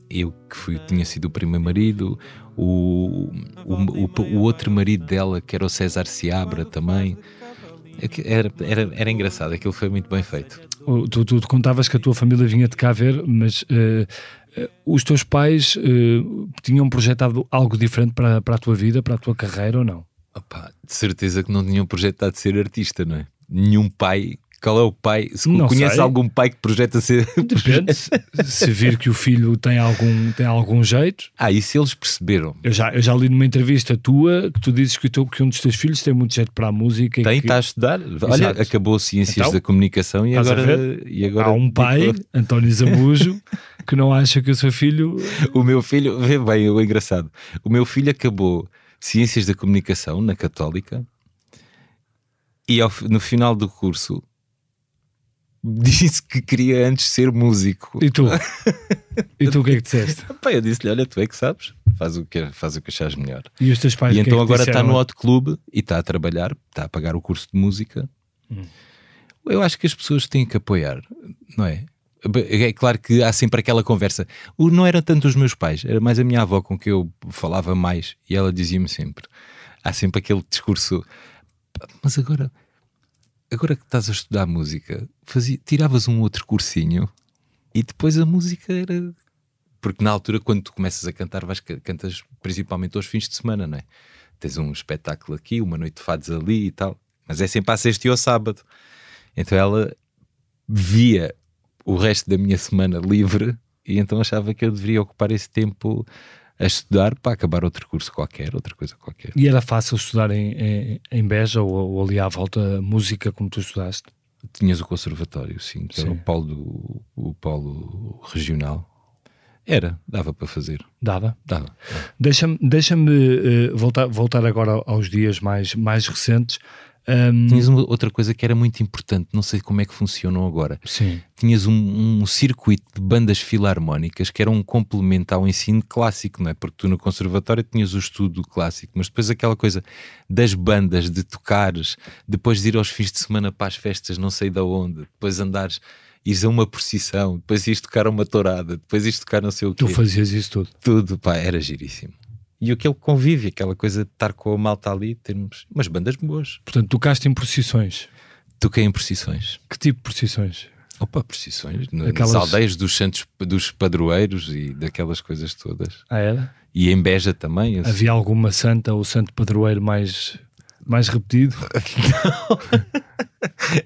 e eu que fui, tinha sido o primeiro marido, o, o, o, outro marido dela, que era o César Seabra também. É era, era, era engraçado, aquilo foi muito bem feito. Tu, tu, tu contavas que a tua família vinha de cá ver, mas uh, os teus pais uh, tinham projetado algo diferente para, para a tua vida, para a tua carreira ou não? Opa, de certeza que não tinham projetado ser artista, não é? Nenhum pai. Qual é o pai? Se não conhece sei. algum pai que projeta ser. Depende. se vir que o filho tem algum, tem algum jeito. Ah, isso eles perceberam. Eu já, eu já li numa entrevista tua que tu dizes que, tu, que um dos teus filhos tem muito jeito para a música. Tem, que... está a estudar. Olha, Exato. acabou Ciências então, da Comunicação e agora, e agora. Há um pai, António Zambujo. que não acha que o seu filho. O meu filho, vê bem, o engraçado. O meu filho acabou Ciências da Comunicação na Católica e ao, no final do curso disse que queria antes ser músico. E tu? e tu o que é que disseste? Pá, eu disse-lhe: Olha, tu é que sabes, faz o que, faz o que achas melhor. E os teus pais E então que é agora está no Hot Club e está a trabalhar, está a pagar o curso de música. Hum. Eu acho que as pessoas têm que apoiar, não é? É claro que há sempre aquela conversa. Não eram tanto os meus pais, era mais a minha avó com que eu falava mais e ela dizia-me sempre. Há sempre aquele discurso. Mas agora, agora que estás a estudar música, fazia, tiravas um outro cursinho e depois a música era. Porque na altura, quando tu começas a cantar, vais, cantas principalmente aos fins de semana, não é? Tens um espetáculo aqui, uma noite de fados ali e tal, mas é sempre à sexta e ao sábado. Então ela via o resto da minha semana livre e então achava que eu deveria ocupar esse tempo a estudar para acabar outro curso qualquer, outra coisa qualquer. E era fácil estudar em, em, em Beja ou, ou, ali à volta música como tu estudaste? Tinhas o conservatório, sim, que sim. era o polo, o polo regional. Era, dava para fazer. Dava? Dava. Deixa-me deixa uh, voltar, voltar agora aos dias mais, mais recentes. Um... Tinhas uma, outra coisa que era muito importante, não sei como é que funcionam agora. Sim. Tinhas um, um, circuito de bandas filarmónicas que era um complemento ao ensino clássico, não é? Porque tu no conservatório tinhas o estudo clássico, mas depois aquela coisa das bandas, de tocares, depois de ir aos fins de semana para as festas, não sei de onde, depois andares ires a uma procissão, depois ires tocar uma tourada, depois ires tocar não sei o quê. Tu fazias isso tudo? Tudo, pá, era giríssimo e aquele convívio, aquela coisa de estar com a malta ali, termos umas bandas boas. Portanto, tocaste em procissões. Toquei em procissões. Que tipo de procissões? Opa, procissões, Aquelas... nas aldeias dos santos, dos padroeiros e daquelas coisas todas. Ah, era? E em Beja também. Havia alguma santa ou santo padroeiro mais mais repetido?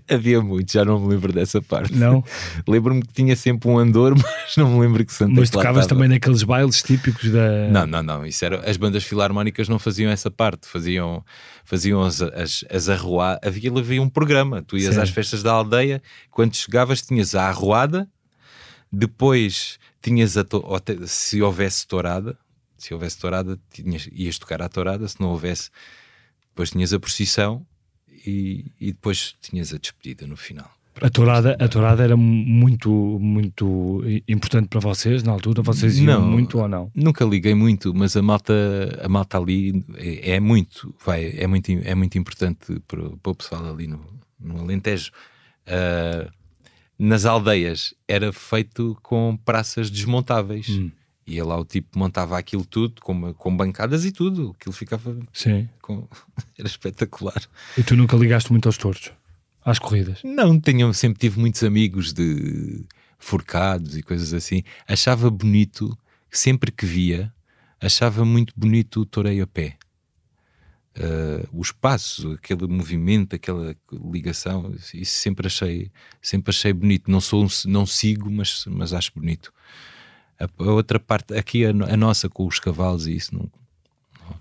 Havia muito, já não me lembro dessa parte. Não? Lembro-me que tinha sempre um andor, mas não me lembro que Santa Mas tocavas também naqueles bailes típicos da. Não, não, não. Isso era, as bandas filarmónicas não faziam essa parte, faziam, faziam as, as, as arruadas. Havia, havia um programa. Tu ias Sim. às festas da aldeia, quando chegavas, tinhas a arruada, depois tinhas a to- se houvesse tourada, se houvesse tourada, tinhas, ias tocar à tourada, se não houvesse, depois tinhas a procissão e, e depois tinhas a despedida no final. A tourada, a tourada era muito, muito importante para vocês na altura? Vocês iam Não. muito ou não? Nunca liguei muito, mas a malta, a malta ali é, é muito, vai, é muito, é muito importante para, o- para o pessoal ali no, no Alentejo. Ah, nas aldeias era feito com praças desmontáveis. Hum. Ia lá o tipo montava aquilo tudo, com, com bancadas e tudo. Aquilo ficava Sim. com... era espetacular. E tu nunca ligaste muito aos touros? Às corridas? Não, tenho, sempre tive muitos amigos de forcados e coisas assim. Achava bonito, sempre que via, achava muito bonito o toureio a pé. Uh, os passos, aquele movimento, aquela ligação, isso sempre achei, sempre achei bonito. Não sou, um- não sigo, mas, mas acho bonito. A, a outra parte, aqui a, a nossa com os cavalos e isso, não,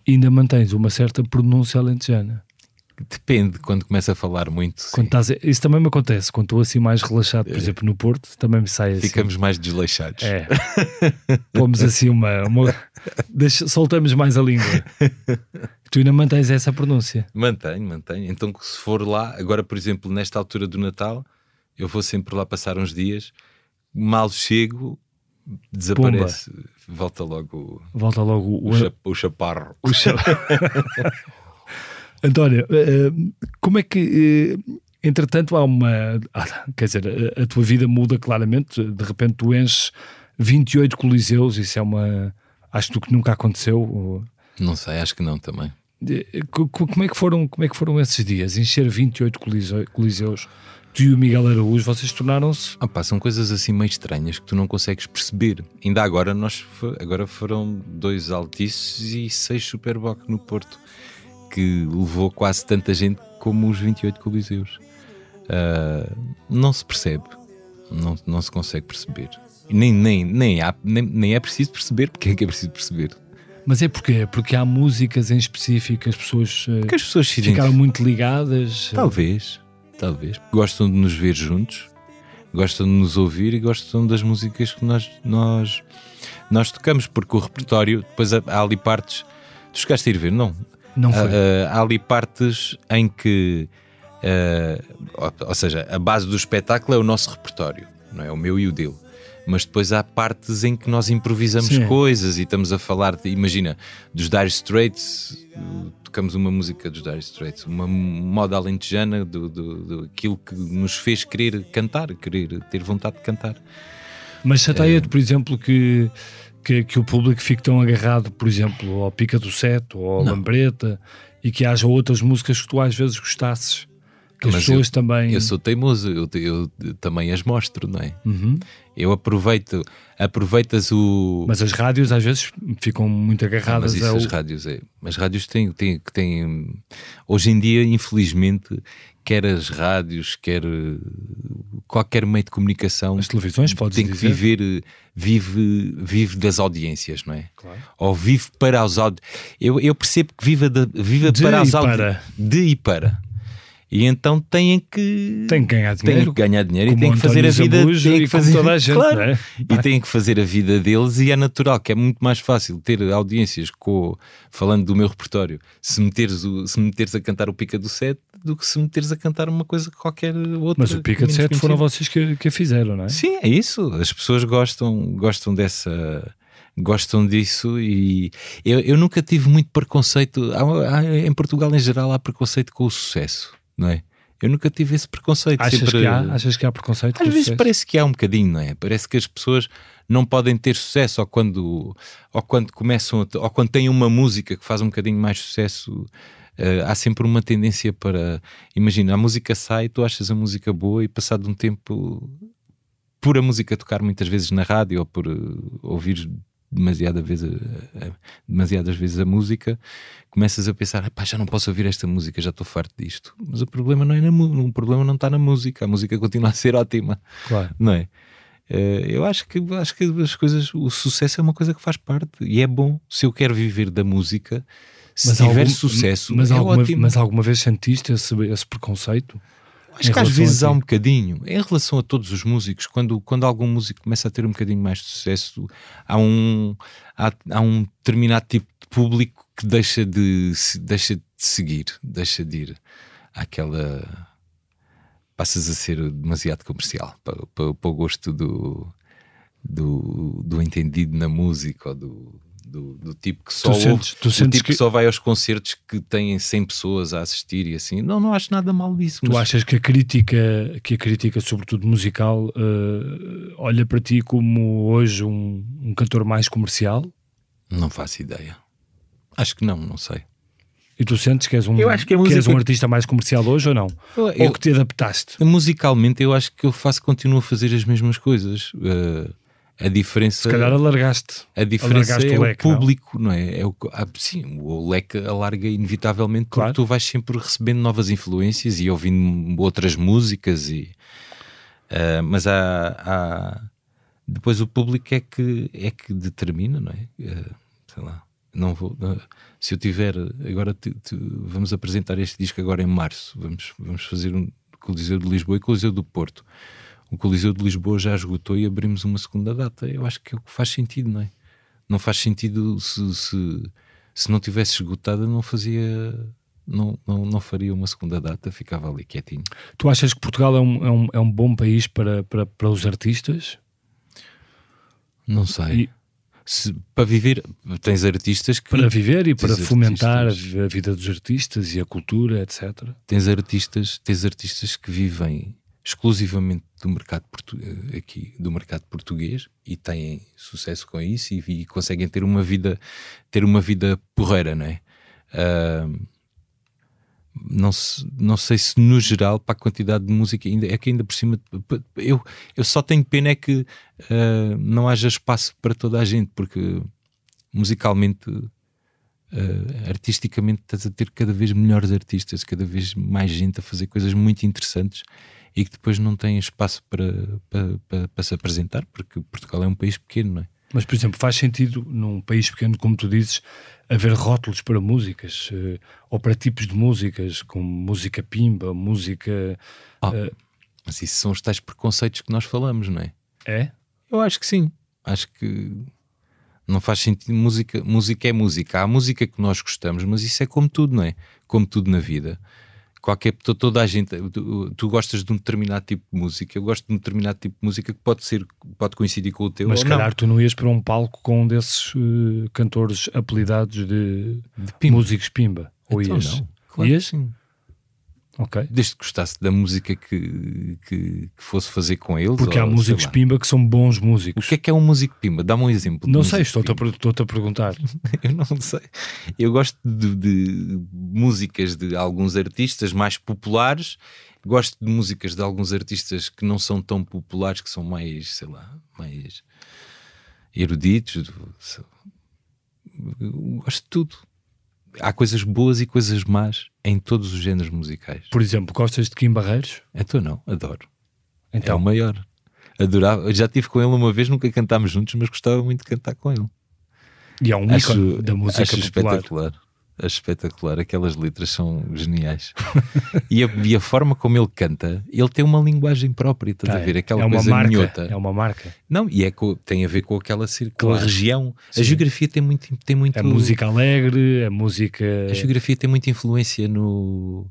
E ainda mantens uma certa pronúncia alentejana. depende quando começa a falar muito. Quando estás Isso também me acontece. Quando estou assim mais relaxado, por exemplo, no Porto, também me sai assim. Ficamos mais desleixados. É. Pomos assim uma. uma- deixa- soltamos mais a língua. Tu ainda mantens essa pronúncia. Mantenho, mantenho. Então, se for lá, agora, por exemplo, nesta altura do Natal, eu vou sempre lá passar uns dias, mal chego, desaparece, volta logo Volta logo o, o, o, cha- o chaparro. o. António, eh, como é que. eh, Entretanto, há uma. Quer dizer, a, tua vida muda claramente. De repente, tu enches 28 coliseus. Isso é uma. Acho que nunca aconteceu. Não sei, acho que não também. Eh, co- co- Como é que foram, como é que foram esses dias? Encher 28 coliseu- coliseus. Tu e o Miguel Araújo, vocês tornaram-se. Ah, pá, são coisas assim meio estranhas que tu não consegues perceber. Ainda agora, nós agora foram dois altices e seis Superboc no Porto, que levou quase tanta gente como os 28 Coliseus. Ah, não se percebe, não, não se consegue perceber. Nem, nem, nem, há, nem, nem é preciso perceber, porque é que é preciso perceber? Mas é porquê? Porque há músicas em específico, as pessoas eh, Porque as pessoas ficaram muito ligadas. Talvez, talvez. Gostam de nos ver juntos, gostam de nos ouvir e gostam das músicas que nós, nós, nós tocamos, porque o repertório, depois há, há ali partes. Tu chegaste a ir ver, não? Não foi. Ah, ah, há ali partes em que, ah, ou, ou seja, a base do espetáculo é o nosso repertório, não é o meu e o dele. Mas depois há partes em que nós improvisamos Sim. coisas e estamos a falar, de, imagina, dos Dire Straits, tocamos uma música dos Dire Straits, uma moda alentejana do, do, do aquilo que nos fez querer cantar, querer ter vontade de cantar. Mas chateia-te, eh, por exemplo, que, que, que o público fique tão agarrado, por exemplo, ao Pica do Sete ou ao Não. Lambreta e que haja outras músicas que tu às vezes gostasses. Que as Mas pessoas também. Eu sou teimoso, eu, eu também as mostro, não é? Uhum. Eu aproveito, aproveitas o. Mas as rádios às vezes ficam muito Ah, agarradas mas isso ao. as rádios é. As rádios têm, têm, têm. Hoje em dia, infelizmente, quer as rádios, quer eh, qualquer meio de comunicação As televisões, podes tem que dizer. viver, eh, vive, vive das audiências, não é? Claro. Ou vive para os áudios. Eu, eu percebo que viva, de, viva De para os áudios. para. De e para. E então têm que. Tem que ganhar têm dinheiro. que ganhar dinheiro e têm que fazer a vida têm e que fazer toda a gente, claro, é? e têm que fazer a vida deles e é natural que é muito mais fácil ter audiências com falando do meu repertório se meteres, o, se meteres a cantar o Pica do Sete do que se meteres a cantar uma coisa qualquer outra Mas o Pica menos Sete foram vocês que, que a fizeram, não é? Sim, é isso. As pessoas gostam, gostam dessa. Gostam disso e eu, eu nunca tive muito preconceito. há- há- em Portugal, em geral, há preconceito com o sucesso, não é? Eu nunca tive esse preconceito. Achas, sempre... que há, achas que há preconceito? Às vezes sucesso? parece que há um bocadinho, não é? Parece que as pessoas não podem ter sucesso ou quando, ou quando começam, a ou quando têm uma música que faz um bocadinho mais sucesso. eh, há sempre uma tendência para. Imagina, a música sai, tu achas a música boa e passado um tempo, por a música tocar muitas vezes na rádio ou por eh, ouvir demasiada vez a, a, demasiadas vezes a música, começas a pensar, já não posso ouvir esta música, já estou farto disto. Mas o problema não é na, o problema não está na música, a música continua a ser ótima, Claro. não é? Eh, eu acho que acho que as coisas, o sucesso é uma coisa que faz parte e é bom. Se eu quero viver da música, se tiver algum- sucesso, mas, é alguma, ótimo. mas alguma vez sentiste esse, esse preconceito? Acho que às vezes há um bocadinho, em relação a todos os músicos, quando, quando algum músico começa a ter um bocadinho mais de sucesso, há um, há, há um determinado tipo de público que deixa de, deixa de seguir, deixa de ir àquela. Passas a ser demasiado comercial para, para, para o gosto do, do, do entendido na música ou do, do, do tipo que só Tu ouve, sentes- tu do sentes tipo que... que- só vai aos concertos que têm 100 pessoas a assistir e assim. Não, não acho nada mal disso. Tu mas- achas que a crítica, que a crítica sobretudo musical, eh, olha para ti como hoje um, um cantor mais comercial? Não faço ideia. Acho que não, não sei. E tu sentes que és um, Eu acho que a és música- um artista mais comercial hoje ou não? Eu- Ou que te adaptaste? Musicalmente, eu acho que eu faço, continuo a fazer as mesmas coisas. Uh, a diferença, Se calhar alargaste. a diferença alargaste é o leque, não? público, não, é? é o, ah, sim, o leque alarga inevitavelmente porque Claro. tu vais sempre recebendo novas influências e ouvindo outras músicas. E, uh, mas há, há- depois o público é que, é que determina, não é? Uh, sei lá. Não vou, não- se eu tiver agora tu- tu- vamos apresentar este disco agora em março vamos, vamos fazer um Coliseu de Lisboa e Coliseu do Porto o Coliseu de Lisboa já esgotou e abrimos uma segunda data eu acho que é o que faz sentido não é? não faz sentido se, se, se não tivesse esgotado não fazia não, não, não faria uma segunda data ficava ali quietinho Tu achas que Portugal é um, é um, é um bom país para, para, para os artistas? não sei E- Se- para viver tens artistas que Para viver e para fomentar a artistas. a vida dos artistas e a cultura, etc. tens artistas, tens artistas que vivem exclusivamente do mercado eh, aqui do mercado português e têm sucesso com isso e, e conseguem ter uma vida ter uma vida porreira, não é? Ah, não, se- não sei se no geral para a quantidade de música ainda é que ainda por cima eu, eu só tenho pena é que ah, não haja espaço para toda a gente porque musicalmente Uh, artisticamente estás a ter cada vez melhores artistas, cada vez mais gente a fazer coisas muito interessantes e que depois não têm espaço para, para, para, para se apresentar, porque Portugal é um país pequeno, não é? Mas, por exemplo, faz sentido num país pequeno, como tu dizes, haver rótulos para músicas eh, ou para tipos de músicas, como música pimba, música. Eh, Mas isso são os tais preconceitos que nós falamos, não é? é? Eu acho que sim. Acho que não faz sentido. Música, música é música. Há música que nós gostamos, mas isso é como tudo, não é? Como tudo na vida. Qualquer to- toda a gente, tu, tu gostas de um determinado tipo de música, eu gosto de um determinado tipo de música que pode ser, pode coincidir com o teu. Mas ou se não. calhar tu não ias para um palco com um desses eh, cantores apelidados de, De pimba. músicos pimba. Ou Então ias? não, claro Ias? sim. Ok. Desde que gostasse da música que, que, que fosse fazer com eles. Porque há ou, músicos sei lá. pimba que são bons O músicos. que é que é um músico pimba? Dá-me um exemplo. Não sei, estou-te a, estou-te a perguntar. Eu não sei. Eu gosto de, de músicas de alguns artistas mais populares. Gosto de músicas de alguns artistas que não são tão populares, que são mais, sei lá, mais eruditos. Gosto de tudo. Há coisas boas e coisas más em todos os géneros musicais. Por exemplo, gostas de Kim Barreiros? Então não, adoro. É Então, o maior. Adorava. Eu já estive com ele uma vez, nunca cantámos juntos, mas gostava muito de cantar com ele. e é um ícone da música acho popular. espetacular. Acho espetacular. Aquelas letras são geniais. e, a, e a forma como ele canta, ele tem uma linguagem própria, estás Tá, a ver? Aquela é uma coisa marca, minhota. É uma marca. Não, e é co- tem a ver com aquela, a Claro. região. Sim. A geografia tem muito, tem muito. É música alegre, é música. A geografia tem muita influência no,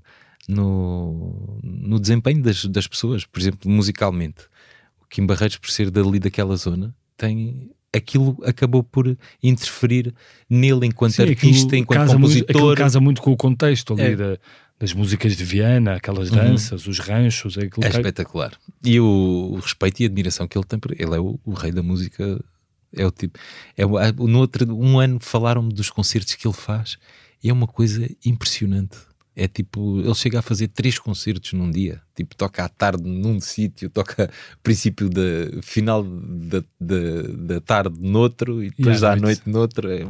no, no desempenho das, das pessoas, por exemplo, musicalmente. O Kim Barreiros, por ser dali daquela zona, tem aquilo acabou por interferir nele enquanto Sim, artista, enquanto casa muito, aquilo compositor. casa muito com o contexto ali É. da- das músicas de Viana, aquelas danças, os ranchos, aquilo É ca- espetacular. E o, o respeito e a admiração que ele tem por ele é o, o rei da música. É o tipo. É, no outro, um ano falaram-me dos concertos que ele faz e é uma coisa impressionante. É tipo, ele chega a fazer três concertos num dia. Tipo, toca à tarde num sítio, toca princípio da final da, da, da tarde noutro e depois à à noite. noite noutro. É,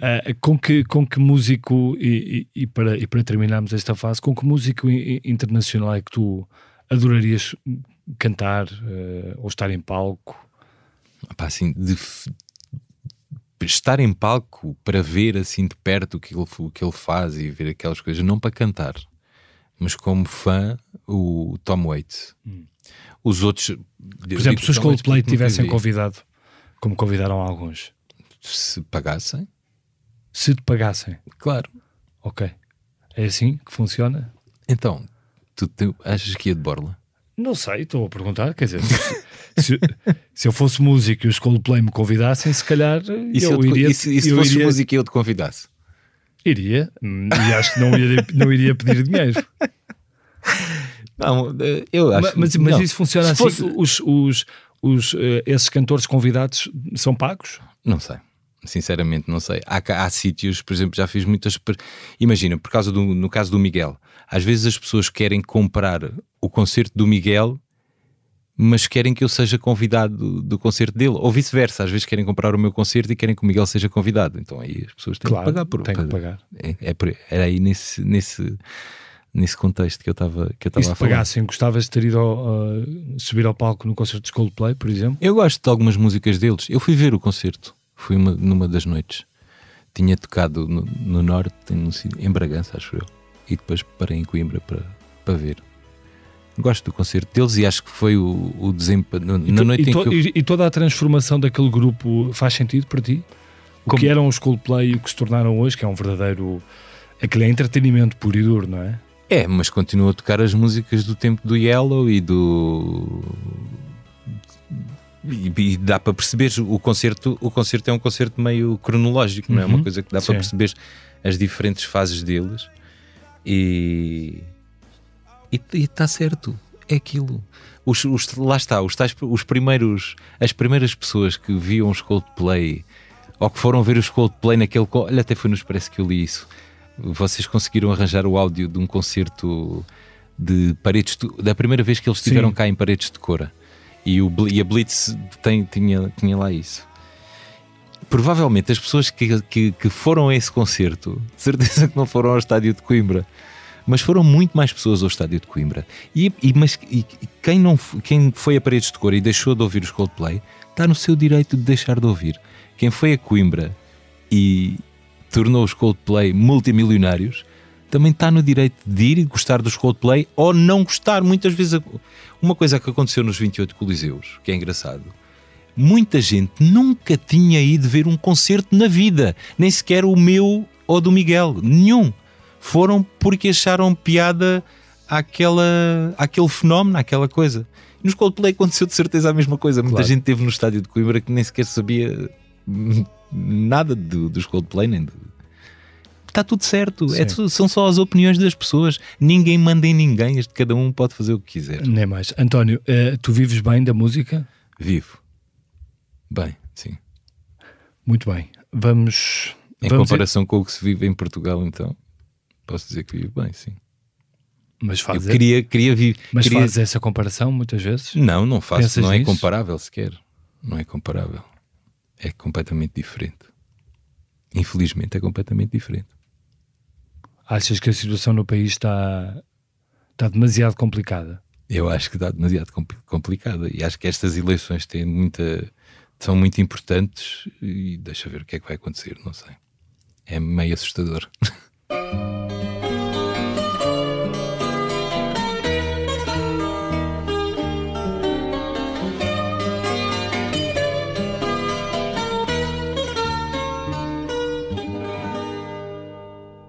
Ah, com, que, com que músico, e, e- e para, e para terminarmos esta fase, com que músico internacional é que tu adorarias cantar eh, ou estar em palco? pá, assim, de estar em palco para ver assim de perto o que ele, o que ele faz e ver aquelas coisas, não para cantar, mas como fã, o Tom Waits. Os outros, Por exemplo, se os Coldplay tivessem convidado, como convidaram alguns, se pagassem, se te pagassem, claro. ok. É assim que funciona? Então, tu, te- achas que ia de borla? Não sei, estou a perguntar. Quer dizer, se, se eu fosse músico e os Coldplay me convidassem, se calhar E se, eu eu te- iria. e se, e se eu fosses iria, música e eu te convidasse? iria, e acho que não iria, não iria pedir dinheiro. Não, eu acho Ma- mas, mas não. isso funciona Se assim? fosse- Os, os, os, eh, esses cantores convidados são pagos? Não sei. Sinceramente, não sei. Há, há sítios, por exemplo, já fiz muitas. Imagina, por causa do, no caso do Miguel, às vezes as pessoas querem comprar o concerto do Miguel, mas querem que eu seja convidado do, do concerto dele, ou vice-versa. Às vezes querem comprar o meu concerto e querem que o Miguel seja convidado. Então aí as pessoas têm Claro, que pagar por têm que pagar. É, é por- era aí nesse, nesse, nesse contexto que eu estava que eu estava se a falar. pagassem, gostavas de ter ido ao, uh, subir ao palco no concerto de Coldplay, por exemplo? Eu gosto de algumas músicas deles. Eu fui ver o concerto, fui uma- numa das noites. Tinha tocado no, no Norte, em, em Bragança, acho eu. E depois parei em Coimbra para, para ver. Gosto do concerto deles e acho que foi o, o desempenho. Na E, noite e to- eu, e- toda a transformação daquele grupo faz sentido para ti? O Como- que eram os Coldplay e o que se tornaram hoje, que é um verdadeiro. Aquele é entretenimento puro e duro, não é? É, mas continuo a tocar as músicas do tempo do Yellow e do. E, e dá para perceber o concerto. O concerto é um concerto meio cronológico, não é? Uhum. Uma coisa que dá Sim. para perceber as diferentes fases deles e. E está certo, é aquilo. Os, os- lá está, os, tais, os primeiros, as primeiras pessoas que viam os Coldplay ou que foram ver os Coldplay naquele. Olha, até foi no Expresso que eu li isso. Vocês conseguiram arranjar o áudio de um concerto de paredes de- da primeira vez que eles estiveram cá em paredes de cora e, o, e a Blitz tem, tinha, tinha lá isso. Provavelmente as pessoas que, que, que foram a esse concerto, de certeza que não foram ao estádio de Coimbra, mas foram muito mais pessoas ao estádio de Coimbra. E, e- mas e- quem, não, quem foi a paredes de cor e deixou de ouvir os Coldplay está no seu direito de deixar de ouvir. Quem foi a Coimbra e tornou os Coldplay multimilionários também está no direito de ir e gostar dos Coldplay ou não gostar. Muitas vezes, uma coisa que aconteceu nos 28 Coliseus, que é engraçado, muita gente nunca tinha ido ver um concerto na vida, nem sequer o meu ou do Miguel, nenhum. Foram porque acharam piada àquela, àquele fenómeno, àquela coisa. Nos Coldplay aconteceu de certeza a mesma coisa. Muita Claro. gente teve no estádio de Coimbra que nem sequer sabia nada do- dos Coldplay, nem de... Está tudo certo, É são só as opiniões das pessoas. Ninguém manda em ninguém, cada um pode fazer o que quiser. Nem mais. António, eh, tu vives bem da música? Vivo. Bem, sim. Muito bem. Vamos. Em vamos comparação com o que se vive em Portugal, então, posso dizer que vivo bem, sim. Mas, Eu fazes, queria, queria viver. mas queria... fazes essa comparação muitas vezes? Não, não faço, Pensas não é nisso? comparável sequer. Não é comparável. É completamente diferente. Infelizmente é completamente diferente. Achas que a situação no país está, está demasiado complicada? Eu acho que está demasiado compli- complicada e acho que estas eleições têm muita, são muito importantes e deixa ver o que é que vai acontecer, não sei. É meio assustador.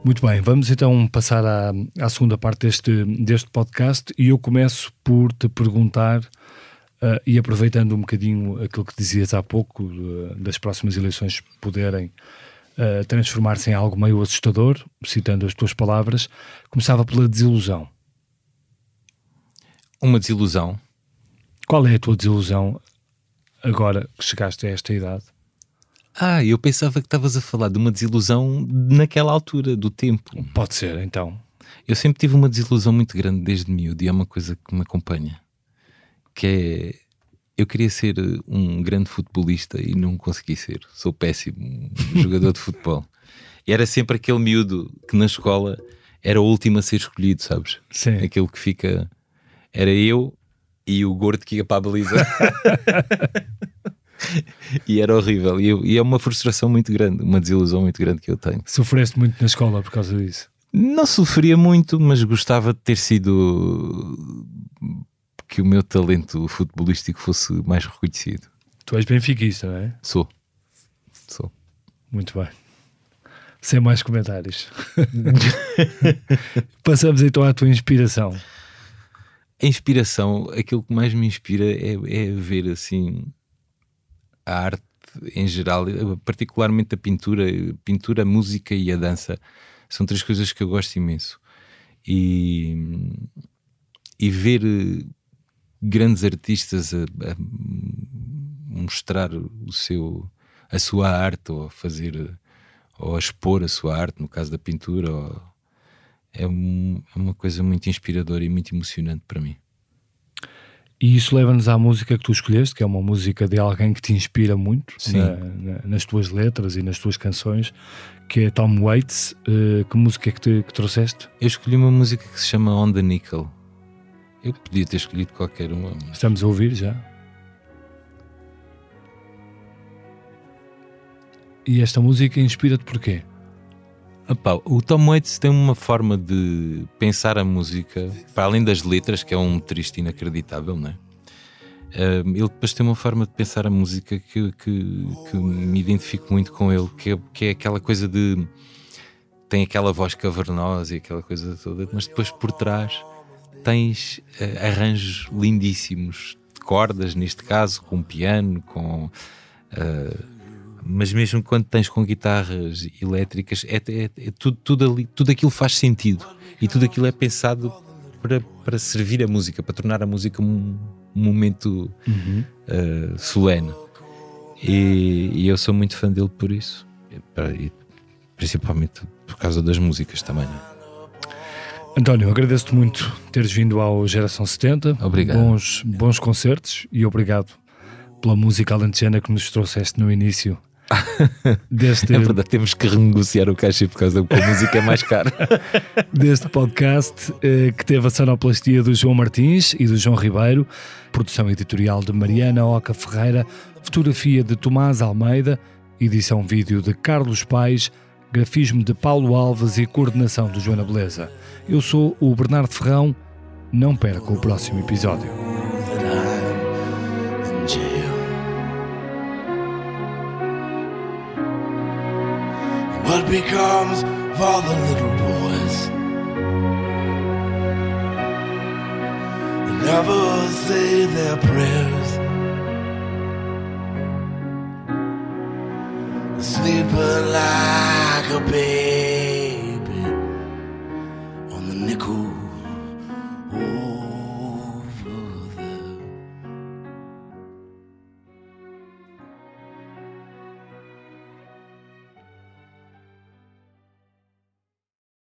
Muito bem, vamos então passar à, à segunda parte deste, deste podcast e eu começo por te perguntar, ah, e aproveitando um bocadinho aquilo que dizias há pouco, ah, das próximas eleições poderem transformar-se em algo meio assustador, citando as tuas palavras, começava pela desilusão. Uma desilusão. Qual é a tua desilusão agora que chegaste a esta idade? Ah, eu pensava que estavas a falar de uma desilusão naquela altura do tempo. Pode ser, então. Eu sempre tive uma desilusão muito grande desde miúdo e é uma coisa que me acompanha. Que é. Eu queria ser um grande futebolista e não consegui ser. Sou péssimo jogador de futebol. E era sempre aquele miúdo que na escola era o último a ser escolhido, sabes? Sim. Aquele que fica. Era eu e o gordo que ia para a baliza. e era horrível. E, eu- e é uma frustração muito grande, uma desilusão muito grande que eu tenho. Sofreste muito na escola por causa disso. Não sofria muito, mas gostava de ter sido que o meu talento futebolístico fosse mais reconhecido. Tu és benfiquista, não é? Sou. Sou. Muito bem. Sem mais comentários. Passamos então à tua inspiração. A inspiração, aquilo que mais me inspira é, é ver assim a arte em geral, particularmente a pintura, pintura, a música e a dança. São três coisas que eu gosto imenso. E, e ver grandes artistas a, a mostrar o seu, a sua arte ou a fazer ou a expor a sua arte, no caso da pintura, ou- é, um- é uma coisa muito inspiradora e muito emocionante para mim. E isso leva-nos à música que tu escolheste, que é uma música de alguém que te inspira muito na- na- nas tuas letras e nas tuas canções, que é Tom Waits. Eh, que música é que, te, que trouxeste? Eu escolhi uma música que se chama On the Nickel. Eu podia ter escolhido qualquer uma. mas- Estamos a ouvir já. E esta música inspira-te porquê? Epá, o Tom Waits tem uma forma de pensar a música, para além das letras, que é um triste inacreditável, não é? Ele depois tem uma forma de pensar a música que, que, que me identifico muito com ele, que é, que é aquela coisa de. tem aquela voz cavernosa e aquela coisa toda, mas depois por trás tens eh, arranjos lindíssimos de cordas, neste caso, com piano, com. ah, mas mesmo quando tens com guitarras elétricas, é, é- é tudo, tudo, ali, tudo aquilo faz sentido e tudo aquilo é pensado para, para servir a música, para tornar a música um, um momento eh, solene. E, e eu sou muito fã dele por isso, E principalmente por causa das músicas também. não é? António, agradeço-te muito teres vindo ao Geração 70. Obrigado. Bons, bons concertos e obrigado pela música alentejana que nos trouxeste no início deste, É verdade, temos que renegociar o cachê por causa que a música é mais cara. deste podcast eh, que teve a sonoplastia do João Martins e do João Ribeiro, produção editorial de Mariana Oca Ferreira, fotografia de Tomás Almeida, edição vídeo de Carlos Pais, grafismo de Paulo Alves e coordenação de Joana Beleza. Eu sou o Bernardo Ferrão. Não perca o próximo episódio. never say their prayers? Sleeping like a baby on the nickel.